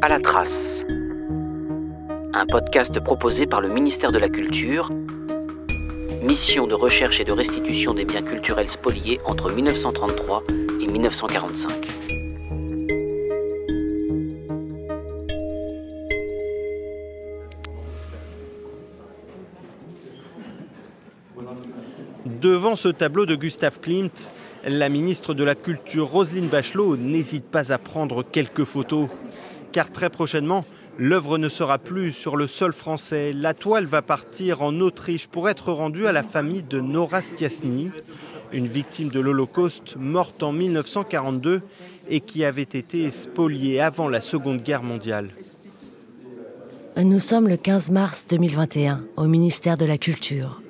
À la trace. Un podcast proposé par le ministère de la Culture, mission de recherche et de restitution des biens culturels spoliés entre 1933 et 1945. Devant ce tableau de Gustave Klimt, la ministre de la Culture Roselyne Bachelot n'hésite pas à prendre quelques photos. Car très prochainement, l'œuvre ne sera plus sur le sol français. La toile va partir en Autriche pour être rendue à la famille de Nora Stiasny, une victime de l'Holocauste morte en 1942 et qui avait été spoliée avant la Seconde Guerre mondiale. Nous sommes le 15 mars 2021 au ministère de la Culture.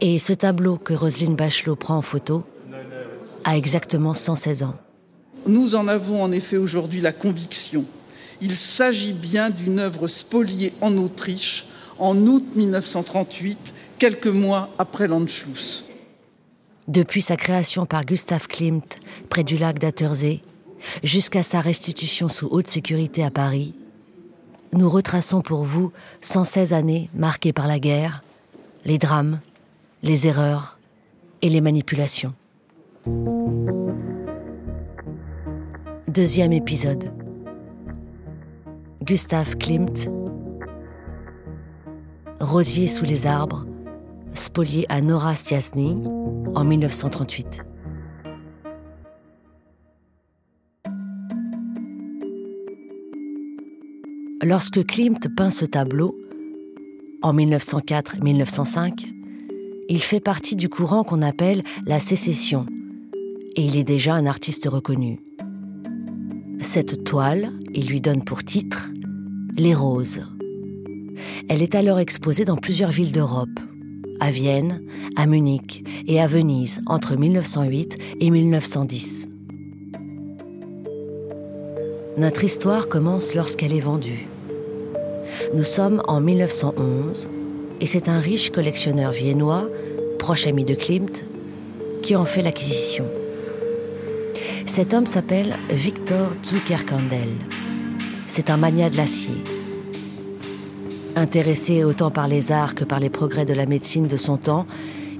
Et ce tableau que Roselyne Bachelot prend en photo a exactement 116 ans. Nous en avons en effet aujourd'hui la conviction. Il s'agit bien d'une œuvre spoliée en Autriche en août 1938, quelques mois après l'Anschluss. Depuis sa création par Gustav Klimt près du lac d'Attersee, jusqu'à sa restitution sous haute sécurité à Paris, nous retraçons pour vous 116 années marquées par la guerre, les drames, les erreurs et les manipulations. Deuxième épisode. Gustav Klimt. Rosier sous les arbres, spolié à Nora Stiasny en 1938. Lorsque Klimt peint ce tableau, en 1904-1905, il fait partie du courant qu'on appelle la sécession, et il est déjà un artiste reconnu. Cette toile, il lui donne pour titre Les Roses. Elle est alors exposée dans plusieurs villes d'Europe, à Vienne, à Munich et à Venise entre 1908 et 1910. Notre histoire commence lorsqu'elle est vendue. Nous sommes en 1911 et c'est un riche collectionneur viennois, proche ami de Klimt, qui en fait l'acquisition. Cet homme s'appelle Victor Zuckerkandel. C'est un magnat de l'acier. Intéressé autant par les arts que par les progrès de la médecine de son temps,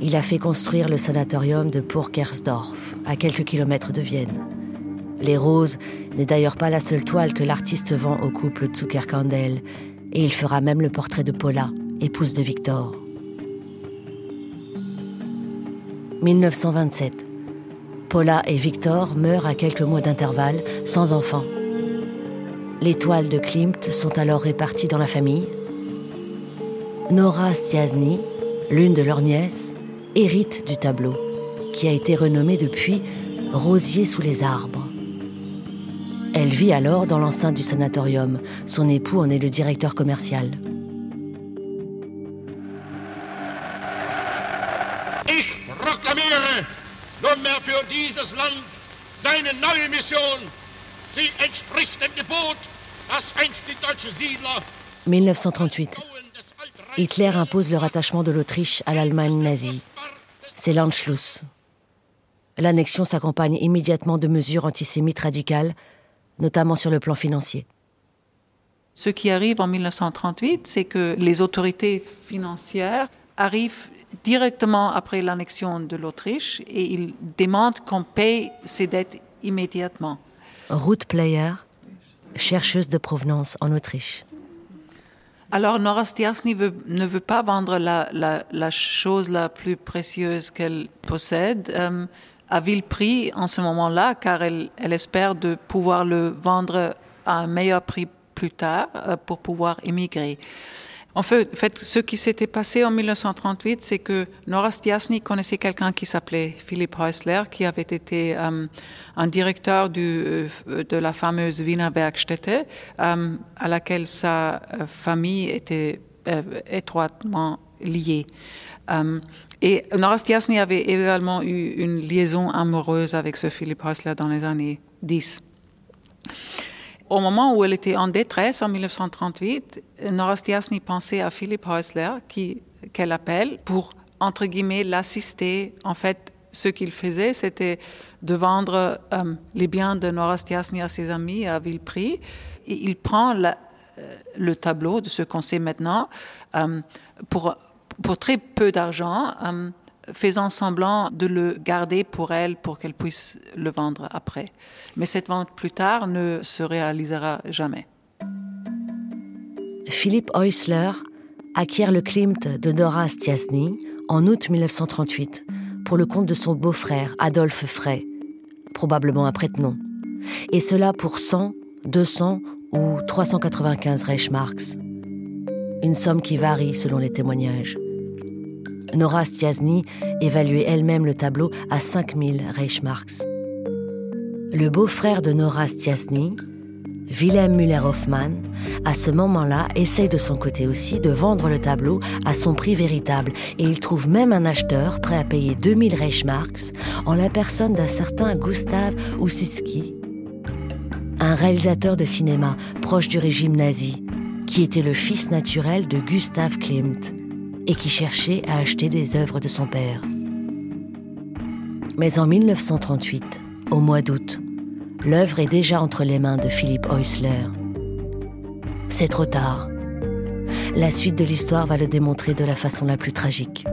il a fait construire le sanatorium de Purkersdorf, à quelques kilomètres de Vienne. Les Roses n'est d'ailleurs pas la seule toile que l'artiste vend au couple Zuckerkandel, et il fera même le portrait de Paula, épouse de Victor. 1927. Paula et Victor meurent à quelques mois d'intervalle, sans enfants. Les toiles de Klimt sont alors réparties dans la famille. Nora Stiasny, l'une de leurs nièces, hérite du tableau, qui a été renommé depuis Rosier sous les arbres. Elle vit alors dans l'enceinte du sanatorium. Son époux en est le directeur commercial. Seine neue Mission. Sie entspricht dem Gebot, das einst die deutschen Siedler 1938. Hitler impose le rattachement de l'Autriche à l'Allemagne nazie. C'est l'Anschluss. L'annexion s'accompagne immédiatement de mesures antisémites radicales, notamment sur le plan financier. Ce qui arrive en 1938, c'est que les autorités financières arrivent directement après l'annexion de l'Autriche et ils demandent qu'on paye ses dettes immédiatement. Ruth Player, chercheuse de provenance en Autriche. Alors Nora Stiasny veut, ne veut pas vendre la, la, la chose la plus précieuse qu'elle possède euh, à vil prix en ce moment-là, car elle, elle, espère de pouvoir le vendre à un meilleur prix plus tard euh, pour pouvoir émigrer. En fait, ce qui s'était passé en 1938, c'est que Nora Stiasny connaissait quelqu'un qui s'appelait Philippe Häusler, qui avait été euh, un directeur du, euh, de la fameuse Wiener Werkstätte, euh, à laquelle sa euh, famille était euh, étroitement liée. Euh, et Nora Stiasny avait également eu une liaison amoureuse avec ce Philippe Häusler dans les années 10. Au moment où elle était en détresse en 1938, Nora Stiasny pensait à Philippe Häusler, qui, qu'elle appelle, pour, entre guillemets, l'assister, en fait, ce qu'il faisait, c'était de vendre euh, les biens de Nora Stiasny à ses amis à vil prix. Il prend euh, le tableau de ce qu'on sait maintenant euh, pour, pour très peu d'argent, faisant semblant de le garder pour elle pour qu'elle puisse le vendre après. Mais cette vente plus tard ne se réalisera jamais. Philippe Heusler acquiert le Klimt de Nora Stiasny en août 1938 pour le compte de son beau-frère Adolphe Frey, probablement un prête-nom, et cela pour 100, 200 ou 395 Reichsmarks. Une somme qui varie selon les témoignages. Nora Stiasny évaluait elle-même le tableau à 5000 Reichsmarks. Le beau-frère de Nora Stiasny, Wilhelm Müller-Hoffmann, à ce moment-là, essaye de son côté aussi de vendre le tableau à son prix véritable et il trouve même un acheteur prêt à payer 2000 Reichsmarks en la personne d'un certain Gustav Ussitsky, un réalisateur de cinéma proche du régime nazi, qui était le fils naturel de Gustav Klimt et qui cherchait à acheter des œuvres de son père. Mais en 1938, au mois d'août, l'œuvre est déjà entre les mains de Philippe Heusler. C'est trop tard. La suite de l'histoire va le démontrer de la façon la plus tragique.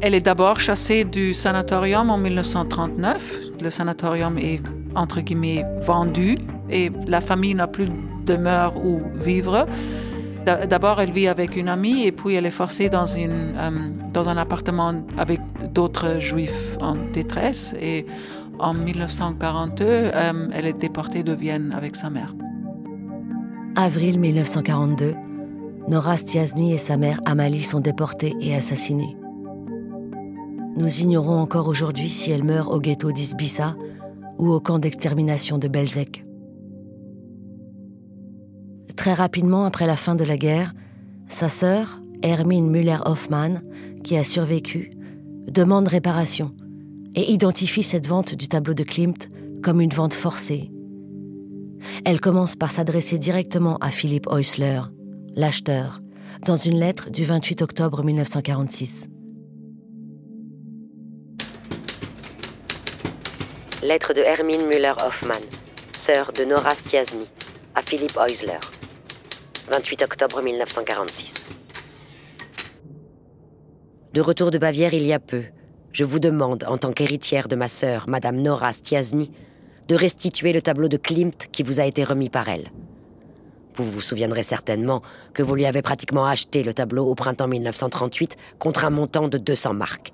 Elle est d'abord chassée du sanatorium en 1939. Le sanatorium est, entre guillemets, vendu et la famille n'a plus de demeure où vivre. D'abord, elle vit avec une amie et puis elle est forcée dans, une, euh, dans un appartement avec d'autres juifs en détresse. Et en 1942, euh, elle est déportée de Vienne avec sa mère. Avril 1942, Nora Stiasny et sa mère Amalie sont déportées et assassinées. Nous ignorons encore aujourd'hui si elle meurt au ghetto d'Isbissa ou au camp d'extermination de Belzec. Très rapidement après la fin de la guerre, sa sœur, Hermine Müller-Hoffmann, qui a survécu, demande réparation et identifie cette vente du tableau de Klimt comme une vente forcée. Elle commence par s'adresser directement à Philippe Heusler, l'acheteur, dans une lettre du 28 octobre 1946. Lettre de Hermine Müller-Hoffmann, sœur de Nora Stiasny, à Philippe Heusler. 28 octobre 1946. De retour de Bavière il y a peu, je vous demande, en tant qu'héritière de ma sœur, Madame Nora Stiasny, de restituer le tableau de Klimt qui vous a été remis par elle. Vous vous souviendrez certainement que vous lui avez pratiquement acheté le tableau au printemps 1938 contre un montant de 200 marques,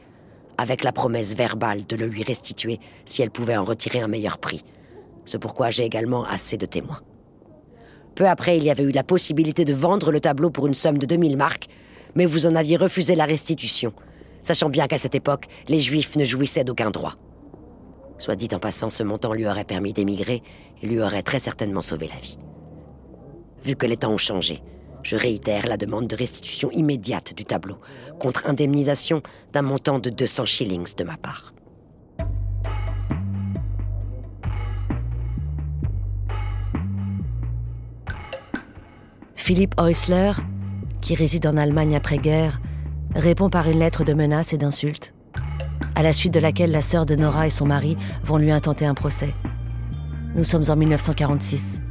avec la promesse verbale de le lui restituer si elle pouvait en retirer un meilleur prix. C'est pourquoi j'ai également assez de témoins. Peu après, il y avait eu la possibilité de vendre le tableau pour une somme de 2000 marques, mais vous en aviez refusé la restitution, sachant bien qu'à cette époque, les Juifs ne jouissaient d'aucun droit. Soit dit en passant, ce montant lui aurait permis d'émigrer et lui aurait très certainement sauvé la vie. Vu que les temps ont changé, je réitère la demande de restitution immédiate du tableau, contre indemnisation d'un montant de 200 shillings de ma part. Philippe Heusler, qui réside en Allemagne après-guerre, répond par une lettre de menaces et d'insultes, à la suite de laquelle la sœur de Nora et son mari vont lui intenter un procès. Nous sommes en 1946.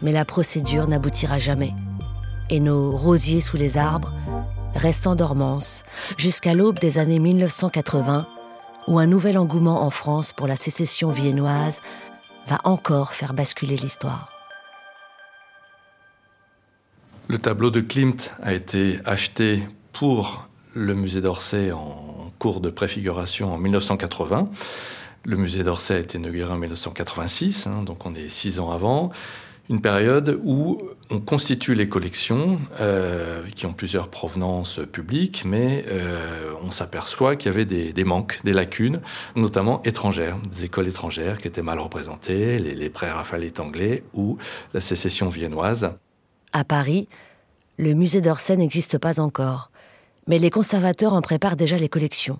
Mais la procédure n'aboutira jamais, et nos rosiers sous les arbres restent en dormance jusqu'à l'aube des années 1980, où un nouvel engouement en France pour la sécession viennoise va encore faire basculer l'histoire. Le tableau de Klimt a été acheté pour le musée d'Orsay en cours de préfiguration en 1980. Le musée d'Orsay a été inauguré en 1986, hein, donc on est six ans avant. Une période où on constitue les collections euh, qui ont plusieurs provenances publiques, mais euh, on s'aperçoit qu'il y avait des, manques, des lacunes, notamment étrangères, des écoles étrangères qui étaient mal représentées, les, les pré-raphaélites anglais ou la sécession viennoise. À Paris, le musée d'Orsay n'existe pas encore, mais les conservateurs en préparent déjà les collections.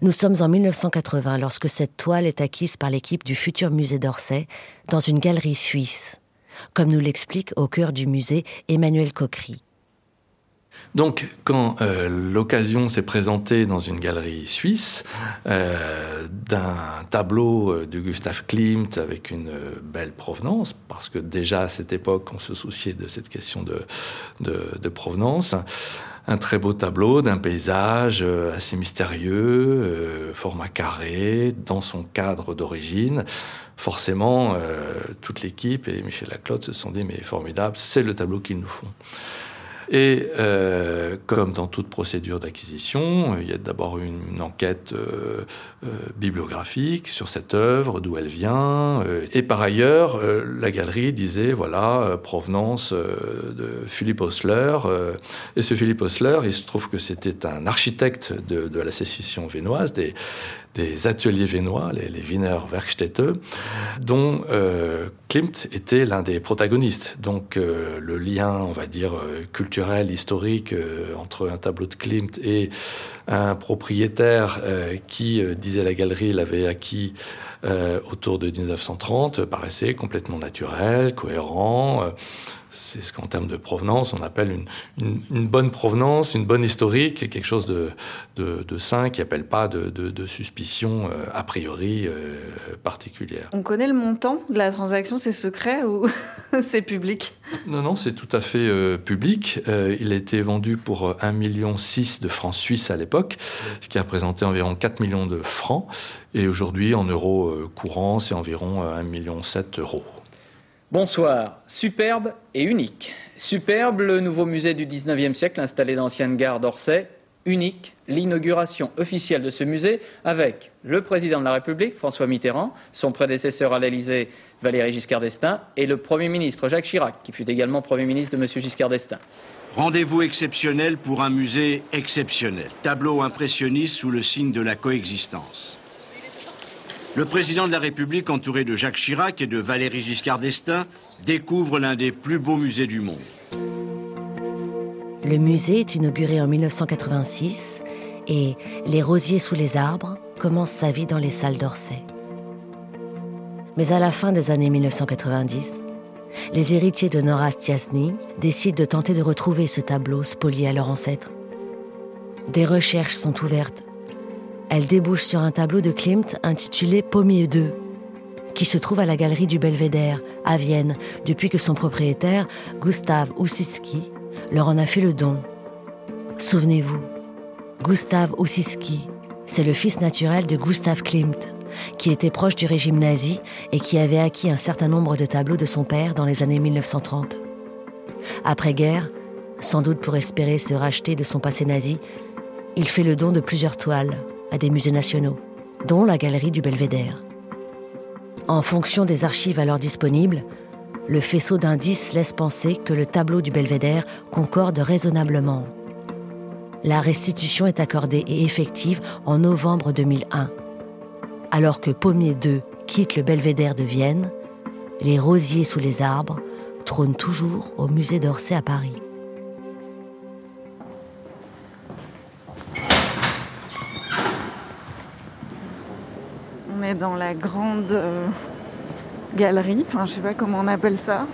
Nous sommes en 1980 lorsque cette toile est acquise par l'équipe du futur musée d'Orsay dans une galerie suisse, comme nous l'explique au cœur du musée Emmanuel Coquery. Donc, quand euh, l'occasion s'est présentée dans une galerie suisse euh, d'un tableau euh, de Gustav Klimt avec une belle provenance, parce que déjà à cette époque, on se souciait de cette question de, provenance, un très beau tableau d'un paysage assez mystérieux, format carré, dans son cadre d'origine. Forcément, toute l'équipe et Michel Laclotte se sont dit, mais formidable, c'est le tableau qu'il nous faut. Et euh, comme dans toute procédure d'acquisition, il y a d'abord une, enquête euh, euh, bibliographique sur cette œuvre, d'où elle vient. et par ailleurs, la galerie disait, voilà, provenance de Philippe Osler. et ce Philippe Osler, il se trouve que c'était un architecte de, la sécession vénoise, des, ateliers vénois, les, les Wiener Werkstätte, dont euh, Klimt était l'un des protagonistes. Donc euh, le lien, on va dire, euh, historique entre un tableau de Klimt et un propriétaire qui, disait la galerie, l'avait acquis autour de 1930, paraissait complètement naturel, cohérent c'est ce qu'en termes de provenance, on appelle une, bonne provenance, une bonne historique, quelque chose de, de, sain qui n'appelle pas de, suspicion euh, a priori euh, particulière. On connaît le montant de la transaction, c'est secret ou c'est public? Non, non, c'est tout à fait euh, public. il a été vendu pour 1,6 million de francs suisses à l'époque, ce qui a représenté environ 4 millions de francs. Et aujourd'hui, en euros courants, c'est environ 1,7 million d'euros. Bonsoir. Superbe et unique. Superbe, le nouveau musée du 19e siècle installé dans l'ancienne gare d'Orsay. Unique, l'inauguration officielle de ce musée avec le président de la République, François Mitterrand, son prédécesseur à l'Élysée, Valéry Giscard d'Estaing, et le Premier ministre Jacques Chirac, qui fut également Premier ministre de M. Giscard d'Estaing. Rendez-vous exceptionnel pour un musée exceptionnel. Tableau impressionniste sous le signe de la coexistence. Le président de la République, entouré de Jacques Chirac et de Valéry Giscard d'Estaing, découvre l'un des plus beaux musées du monde. Le musée est inauguré en 1986 et Les rosiers sous les arbres commence sa vie dans les salles d'Orsay. Mais à la fin des années 1990, les héritiers de Nora Stiasny décident de tenter de retrouver ce tableau spolié à leur ancêtre. Des recherches sont ouvertes elle débouche sur un tableau de Klimt intitulé Pommier 2, qui se trouve à la galerie du Belvédère, à Vienne, depuis que son propriétaire, Gustav Ussiski, leur en a fait le don. Souvenez-vous, Gustav Ussiski, c'est le fils naturel de Gustav Klimt, qui était proche du régime nazi et qui avait acquis un certain nombre de tableaux de son père dans les années 1930. Après-guerre, sans doute pour espérer se racheter de son passé nazi, il fait le don de plusieurs toiles, à des musées nationaux, dont la galerie du Belvédère. En fonction des archives alors disponibles, le faisceau d'indices laisse penser que le tableau du Belvédère concorde raisonnablement. La restitution est accordée et effective en novembre 2001. Alors que Pommier II quitte le Belvédère de Vienne, les rosiers sous les arbres trônent toujours au musée d'Orsay à Paris. Grande euh, galerie, enfin je sais pas comment on appelle ça.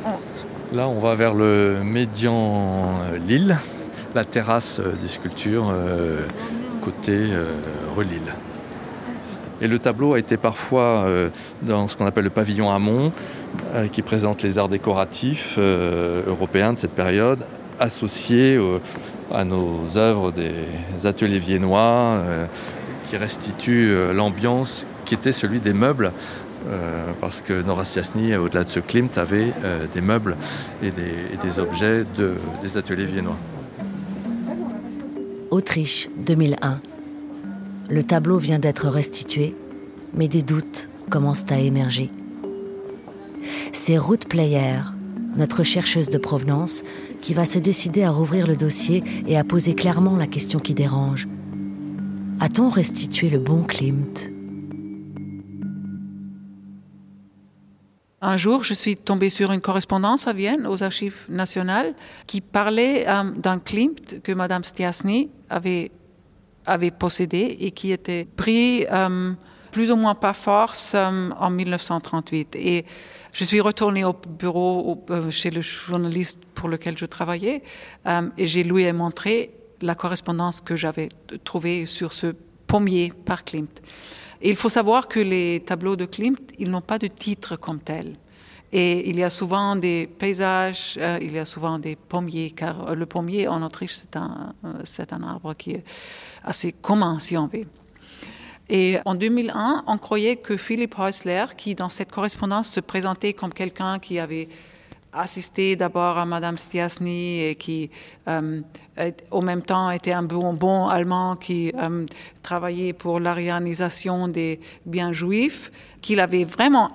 Là on va vers le médian euh, Lille, la terrasse euh, des sculptures côté Relille. Et le tableau a été parfois dans ce qu'on appelle le pavillon amont, qui présente les arts décoratifs européens de cette période, associés à nos œuvres des ateliers viennois, qui restituent l'ambiance qui était celui des meubles. Euh, parce que Nora Stiasny, au-delà de ce Klimt, avait euh, des meubles et des, objets de, des ateliers viennois. Autriche, 2001. Le tableau vient d'être restitué, mais des doutes commencent à émerger. C'est Ruth Player, notre chercheuse de provenance, qui va se décider à rouvrir le dossier et à poser clairement la question qui dérange. A-t-on restitué le bon Klimt? Un jour, je suis tombée sur une correspondance à Vienne, aux archives nationales, qui parlait euh, d'un Klimt que Madame Stiasny avait, avait possédé et qui était pris euh, plus ou moins par force en 1938. Et je suis retournée au bureau chez le journaliste pour lequel je travaillais et j'ai lui ai montré la correspondance que j'avais trouvée sur ce pommier par Klimt. Et il faut savoir que les tableaux de Klimt, ils n'ont pas de titre comme tel. Et il y a souvent des paysages, euh, il y a souvent des pommiers, car euh, le pommier en Autriche, c'est un, euh, c'est un arbre qui est assez commun, si on veut. Et en 2001, on croyait que Philippe Häusler, qui dans cette correspondance se présentait comme quelqu'un qui avait assisté d'abord à Madame Stiasny et qui, euh, au même temps, était un bon, bon allemand qui euh, travaillait pour l'arianisation des biens juifs, qu'il avait vraiment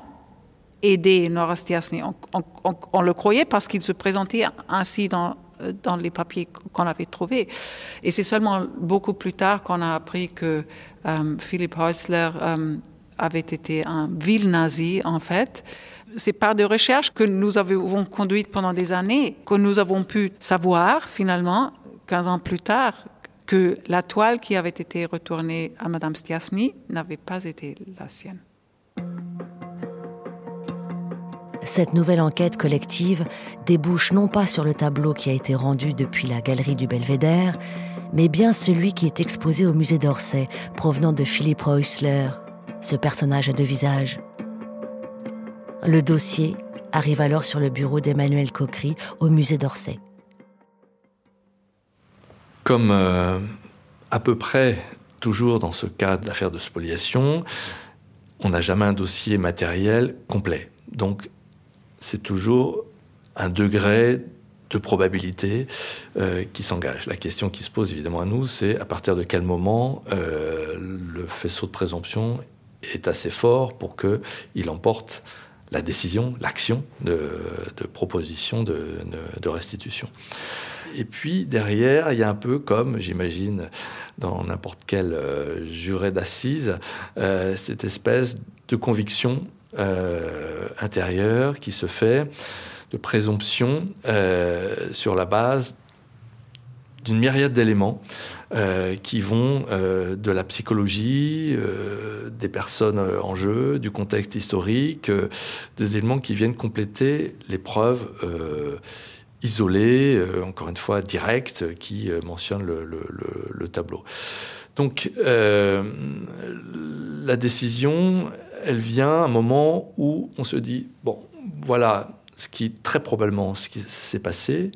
aidé Nora Stiasny. On, le croyait parce qu'il se présentait ainsi dans, dans les papiers qu'on avait trouvés. Et c'est seulement beaucoup plus tard qu'on a appris que euh, Philippe Häusler avait été un vil nazi, en fait, c'est par des recherches que nous avons conduites pendant des années que nous avons pu savoir finalement, 15 ans plus tard, que la toile qui avait été retournée à Madame Stiasny n'avait pas été la sienne. Cette nouvelle enquête collective débouche non pas sur le tableau qui a été rendu depuis la galerie du Belvédère, mais bien celui qui est exposé au musée d'Orsay, provenant de Philippe Häusler, ce personnage à deux visages. Le dossier arrive alors sur le bureau d'Emmanuel Coquery au musée d'Orsay. Comme euh, à peu près toujours dans ce cas d'affaire de spoliation, on n'a jamais un dossier matériel complet. Donc c'est toujours un degré de probabilité euh, qui s'engage. La question qui se pose évidemment à nous, c'est à partir de quel moment euh, le faisceau de présomption est assez fort pour qu'il emporte la décision, l'action de, proposition de, restitution. Et puis derrière, il y a un peu comme, j'imagine, dans n'importe quel euh, juré d'assises, euh, cette espèce de conviction euh, intérieure qui se fait, de présomption sur la base d'une myriade d'éléments euh, qui vont euh, de la psychologie, euh, des personnes en jeu, du contexte historique, des éléments qui viennent compléter les preuves isolées, encore une fois directes, qui mentionnent le, tableau. Donc la décision, elle vient à un moment où on se dit, bon, voilà ce qui très probablement ce qui s'est passé,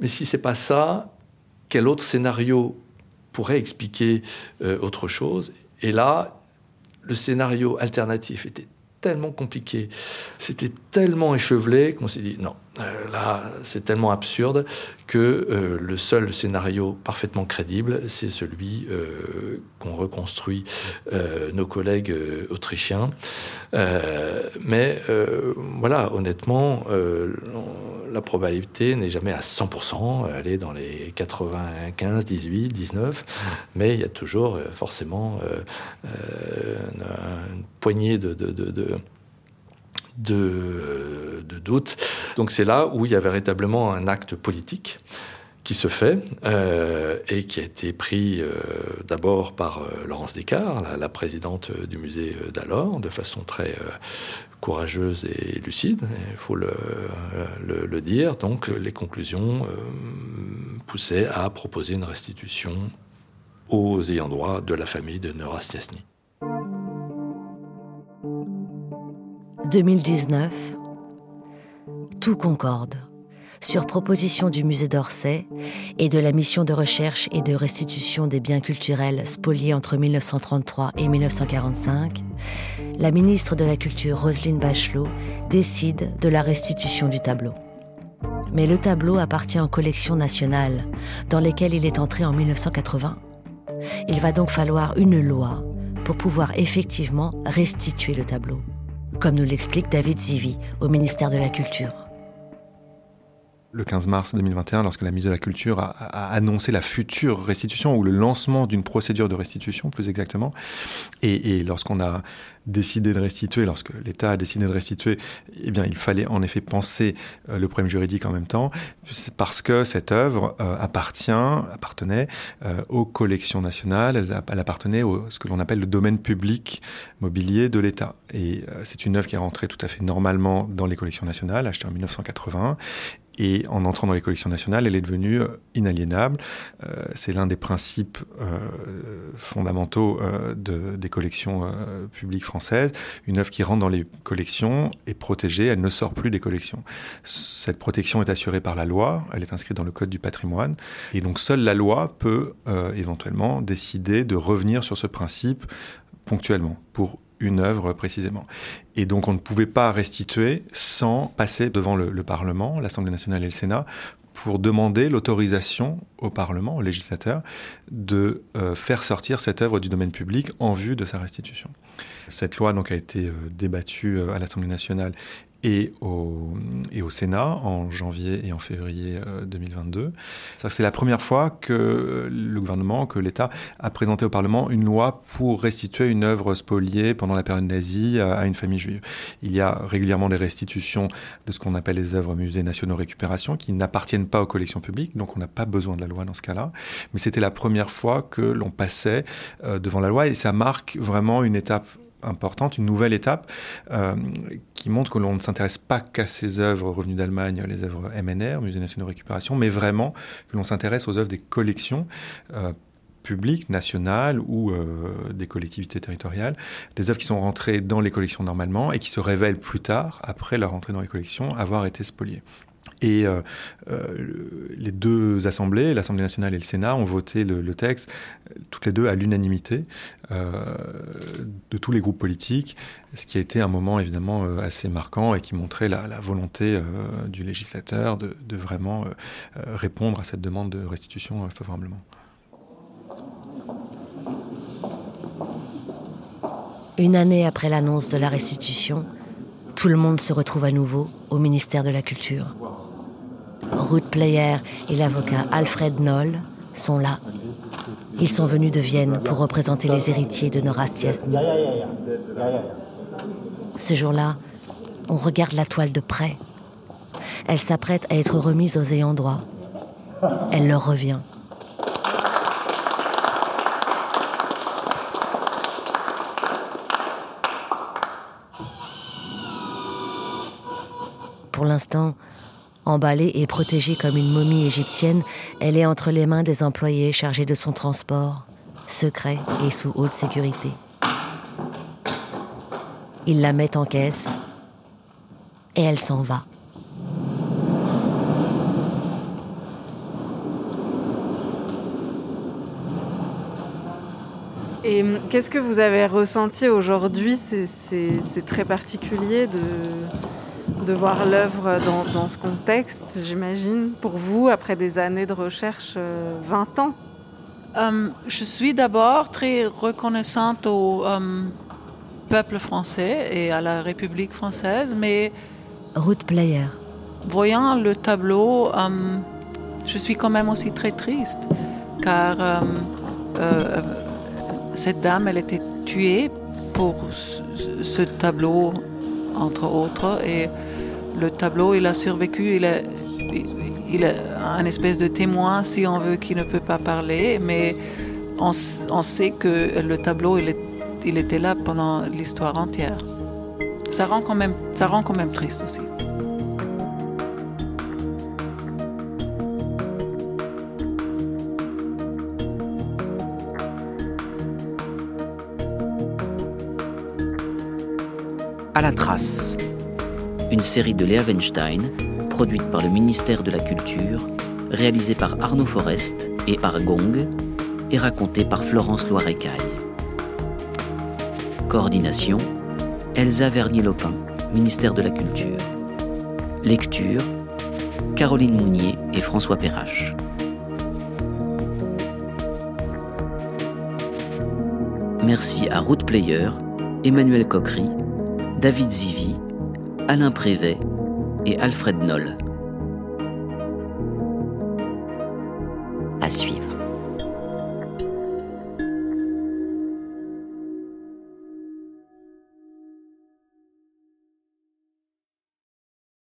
mais si c'est pas ça, quel autre scénario pourrait expliquer euh, autre chose. Et là, le scénario alternatif était tellement compliqué, c'était tellement échevelé qu'on s'est dit non, euh, là c'est tellement absurde que euh, le seul scénario parfaitement crédible, c'est celui euh, qu'ont reconstruit nos collègues autrichiens. mais voilà, honnêtement, la probabilité n'est jamais à 100%, elle est dans les 95, 18, 19, mais il y a toujours forcément une, poignée de, de doute. Donc c'est là où il y avait véritablement un acte politique qui se fait euh, et qui a été pris euh, d'abord par euh, Laurence Descartes, la, présidente du musée d'alors, de façon très courageuse et lucide, il faut le, dire. Donc les conclusions poussaient à proposer une restitution aux ayants droit de la famille de Neurastiasny. 2019, tout concorde. Sur proposition du musée d'Orsay et de la mission de recherche et de restitution des biens culturels spoliés entre 1933 et 1945, la ministre de la Culture Roselyne Bachelot décide de la restitution du tableau. Mais le tableau appartient aux collections nationales, dans lesquelles il est entré en 1980. Il va donc falloir une loi pour pouvoir effectivement restituer le tableau comme nous l'explique David Zivi au ministère de la Culture. Le 15 mars 2021, lorsque la ministre de la Culture a, annoncé la future restitution ou le lancement d'une procédure de restitution, plus exactement. Et, lorsqu'on a décidé de restituer, lorsque l'État a décidé de restituer, eh bien, il fallait en effet penser euh, le problème juridique en même temps, parce que cette œuvre euh, appartient, appartenait euh, aux collections nationales, elle, appartenait à ce que l'on appelle le domaine public mobilier de l'État. Et c'est une œuvre qui est rentrée tout à fait normalement dans les collections nationales, achetée en 1980, et en entrant dans les collections nationales, elle est devenue euh, inaliénable. Euh, c'est l'un des principes euh, fondamentaux de, des collections publiques françaises. Une œuvre qui rentre dans les collections est protégée, elle ne sort plus des collections. Cette protection est assurée par la loi, elle est inscrite dans le Code du patrimoine. Et donc seule la loi peut éventuellement décider de revenir sur ce principe ponctuellement pour une œuvre précisément. Et donc on ne pouvait pas restituer sans passer devant le, Parlement, l'Assemblée nationale et le Sénat pour demander l'autorisation au Parlement, au législateur, de euh, faire sortir cette œuvre du domaine public en vue de sa restitution. Cette loi donc a été euh, débattue euh, à l'Assemblée nationale et au, Sénat en janvier et en février 2022. Euh, c'est la première fois que le gouvernement, que l'État a présenté au Parlement une loi pour restituer une œuvre spoliée pendant la période nazie à une famille juive. Il y a régulièrement des restitutions de ce qu'on appelle les œuvres musées nationaux récupération qui n'appartiennent pas aux collections publiques, donc on n'a pas besoin de la loi dans ce cas-là. Mais c'était la première fois que l'on passait euh, devant la loi et ça marque vraiment une étape importante, une nouvelle étape euh, qui montre que l'on ne s'intéresse pas qu'à ces œuvres revenues d'Allemagne, les œuvres MNR, Musée national de récupération, mais vraiment que l'on s'intéresse aux œuvres des collections. Euh, publiques, nationales ou euh, des collectivités territoriales, des œuvres qui sont rentrées dans les collections normalement et qui se révèlent plus tard, après leur entrée dans les collections, avoir été spoliées. Et euh, euh, les deux assemblées, l'Assemblée nationale et le Sénat, ont voté le, texte, toutes les deux à l'unanimité euh, de tous les groupes politiques, ce qui a été un moment évidemment assez marquant et qui montrait la, volonté du législateur de vraiment répondre à cette demande de restitution favorablement. Une année après l'annonce de la restitution, tout le monde se retrouve à nouveau au ministère de la Culture. Ruth Player et l'avocat Alfred Noll sont là. Ils sont venus de Vienne pour représenter les héritiers de Nora Stiasny. Ce jour-là, on regarde la toile de près. Elle s'apprête à être remise aux ayants droit. Elle leur revient. Pour l'instant, Emballée et protégée comme une momie égyptienne, elle est entre les mains des employés chargés de son transport, secret et sous haute sécurité. Ils la mettent en caisse et elle s'en va. Et hum, qu'est-ce que vous avez ressenti aujourd'hui? C'est très particulier de, de voir l'œuvre dans, ce contexte, j'imagine, pour vous, après des années de recherche, 20 euh, ans hum, Je suis d'abord très reconnaissante au hum, peuple français et à la République française, mais... Ruth Player. Voyant le tableau, hum, je suis quand même aussi très triste, car euh, cette dame, elle était tuée pour ce tableau entre autres. Et le tableau, il a survécu, il est, un espèce de témoin, si on veut, qui ne peut pas parler, mais on, sait que le tableau, il était là pendant l'histoire entière. Ça rend, quand même, ça rend quand même triste aussi. À la trace, une série de Léa Weinstein, produite par le ministère de la Culture, réalisée par Arnaud Forest et par Gong, et racontée par Florence Loirecaille. Coordination Elsa Vernier-Lopin, ministère de la Culture. Lecture Caroline Mounier et François Perrache. Merci à Route Player, Emmanuel Coquery, David Zivi, Alain Prévet et Alfred Noll.